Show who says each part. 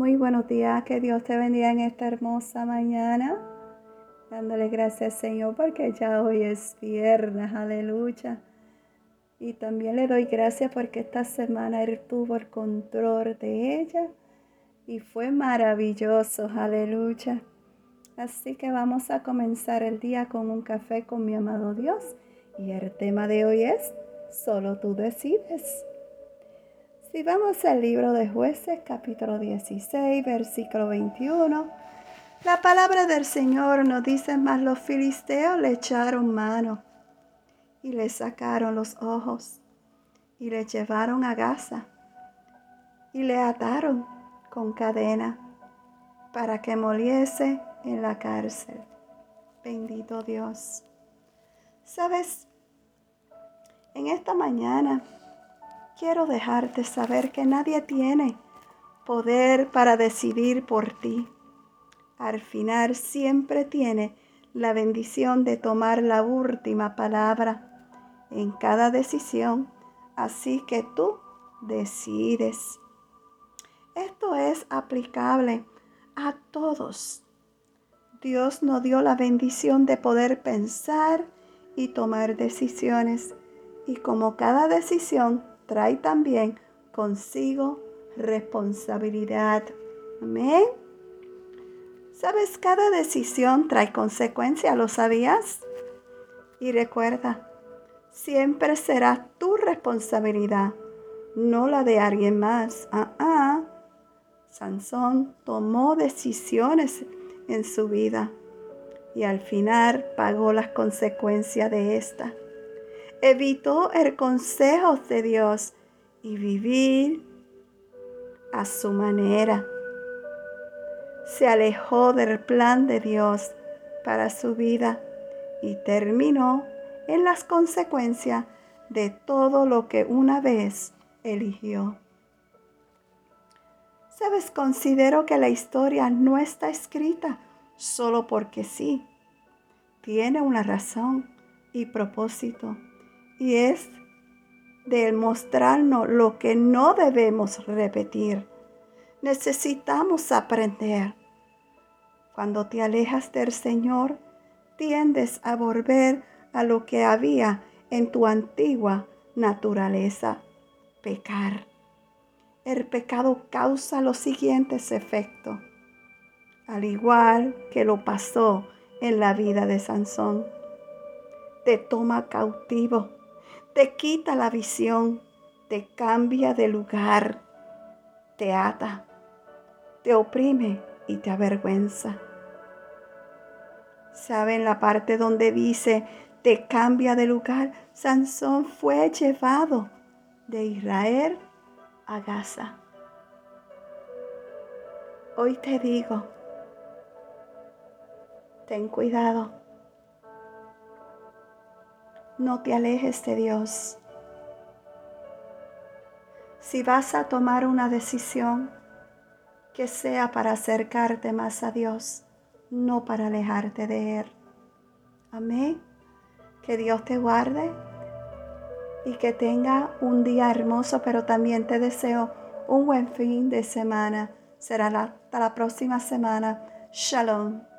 Speaker 1: Muy buenos días, que Dios te bendiga en esta hermosa mañana. Dándole gracias Señor porque ya hoy es viernes, aleluya. Y también le doy gracias porque esta semana Él tuvo el control de ella y fue maravilloso, aleluya. Así que vamos a comenzar el día con un café con mi amado Dios. Y el tema de hoy es, solo tú decides. Si vamos al libro de jueces, capítulo 16, versículo 21, la palabra del Señor nos dice, más los filisteos le echaron mano y le sacaron los ojos y le llevaron a Gaza y le ataron con cadena para que moliese en la cárcel. Bendito Dios. Sabes, en esta mañana quiero dejarte saber que nadie tiene poder para decidir por ti. Al final siempre tiene la bendición de tomar la última palabra en cada decisión, así que tú decides. Esto es aplicable a todos. Dios nos dio la bendición de poder pensar y tomar decisiones. Y como cada decisión trae también consigo responsabilidad. Amén. Sabes, cada decisión trae consecuencias, ¿lo sabías? Y recuerda, siempre será tu responsabilidad, no la de alguien más. Ah, ah. Sansón tomó decisiones en su vida y al final pagó las consecuencias de esta evitó el consejo de Dios y vivir a su manera. Se alejó del plan de Dios para su vida y terminó en las consecuencias de todo lo que una vez eligió. Sabes, considero que la historia no está escrita solo porque sí. Tiene una razón y propósito y es de mostrarnos lo que no debemos repetir. Necesitamos aprender. Cuando te alejas del Señor, tiendes a volver a lo que había en tu antigua naturaleza, pecar. El pecado causa los siguientes efectos, al igual que lo pasó en la vida de Sansón. Te toma cautivo te quita la visión, te cambia de lugar, te ata, te oprime y te avergüenza. ¿Saben la parte donde dice te cambia de lugar? Sansón fue llevado de Israel a Gaza. Hoy te digo, ten cuidado no te alejes de Dios. Si vas a tomar una decisión, que sea para acercarte más a Dios, no para alejarte de Él. Amén. Que Dios te guarde y que tenga un día hermoso, pero también te deseo un buen fin de semana. Será hasta la próxima semana. Shalom.